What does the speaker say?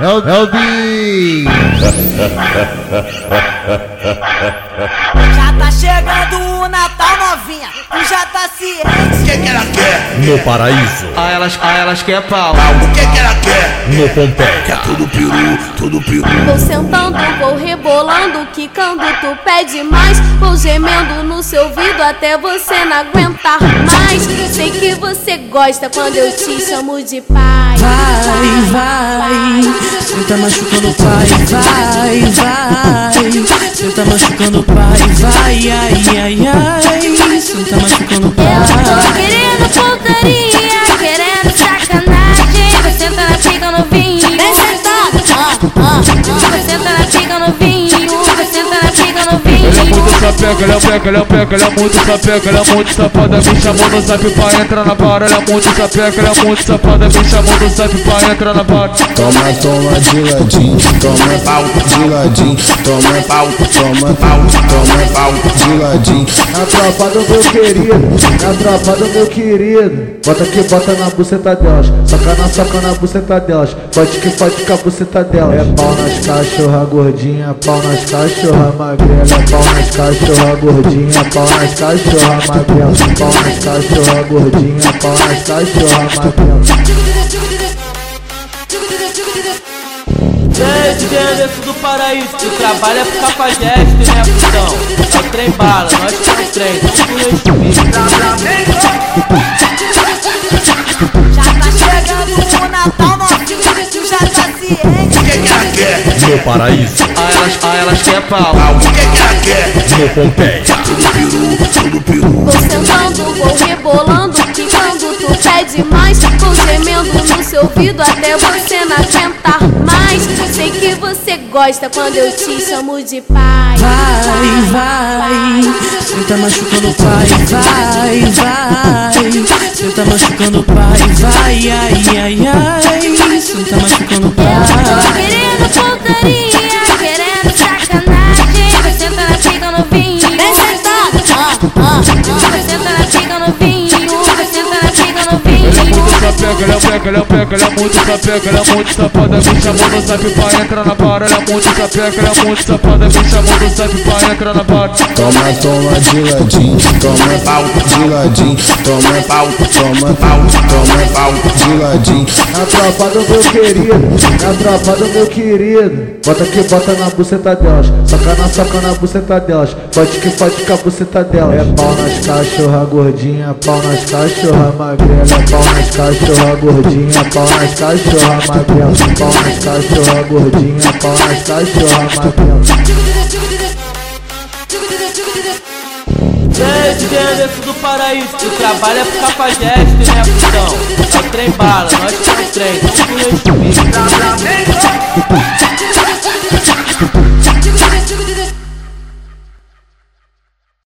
É o, é o Bi! Já tá chegando o Natal novinha, tu já tá ciente. O que que ela quer? No paraíso, Ah, elas, ah, elas quer pau. O que que ela quer? no Pompeia, Quer tudo peru, tudo peru. Vou sentando, vou rebolando, quicando, tu pede mais. Vou gemendo no seu ouvido até você não aguentar mais. Sei que você gosta quando eu te chamo de pai. Vai, vai, cê tá machucando o pai, vai, vai, cê tá machucando o pai, vai, ai, ai, ai, muito sapeca, ele é peca, ele é peca, ele é muito sapeca, ele é muito safada, me chamou no zap pra entrar na barra, ele é muito sapeca, ele é muito safada, me chamou no zap pra entrar na barra. Toma, toma de ladinho, toma pau de ladinho, toma pau, toma pau, toma pau de ladinho. Na tropa do meu querido, na tropa do meu querido. Bota que bota na buceta delas, soca na soca na buceta delas. Pode que pode com a buceta delas. É pau nas cachorra gordinha, pau nas cachorra magrela. É pau nas cachorra gordinha, pau nas cachorra magrela. Pau nas cachorra gordinha, pau nas cachorra magrela. Ei, DJ Anderson do Paraíso, tu trabalha pro Cafajeste, né, putão? É o trem bala, nós que é o trem, não tu respeita. Quer? no paraíso, Ah, elas, ah, elas quer pau. O que que ela quer? no Pompeia, Tudo peru, tudo peru. Vou sentando, vou rebolando, quicando, tu pede mais. Vou gemendo no seu ouvido até você não aguentar mais. Sei que você gosta quando eu te chamo de pai. Vai, vai, cê tá machucando o pai, vai, vai, cê tá machucando o pai, vai, ai, ai, ai, é ele é peca, ele é muito sapeca, ele é muito safada, me chamou no zap pra entrar na barra, ele é muito sapeca, ele é muito safada, me chamou no zap pra entrar na barra. Toma, toma de ladinho, toma pau de ladinho, toma pau, toma pau, toma pau de ladinho. Tropa do meu querido, tropa do meu querido. Bota que bota na buceta delas, soca na soca na buceta delas. Pode que pode com a buceta delas. É pau nas cachorra gordinha, pau nas cachorra magrela. É pau nas cachorra gordinha, pau nas cachorra magrela. Pau nas cachorra gordinha, pau nas cachorra magrela. DJ Anderson do Paraíso, tu trabalha pro Cafajeste, né, putão? É o trem bala, nós que é o trem, não tu respeita.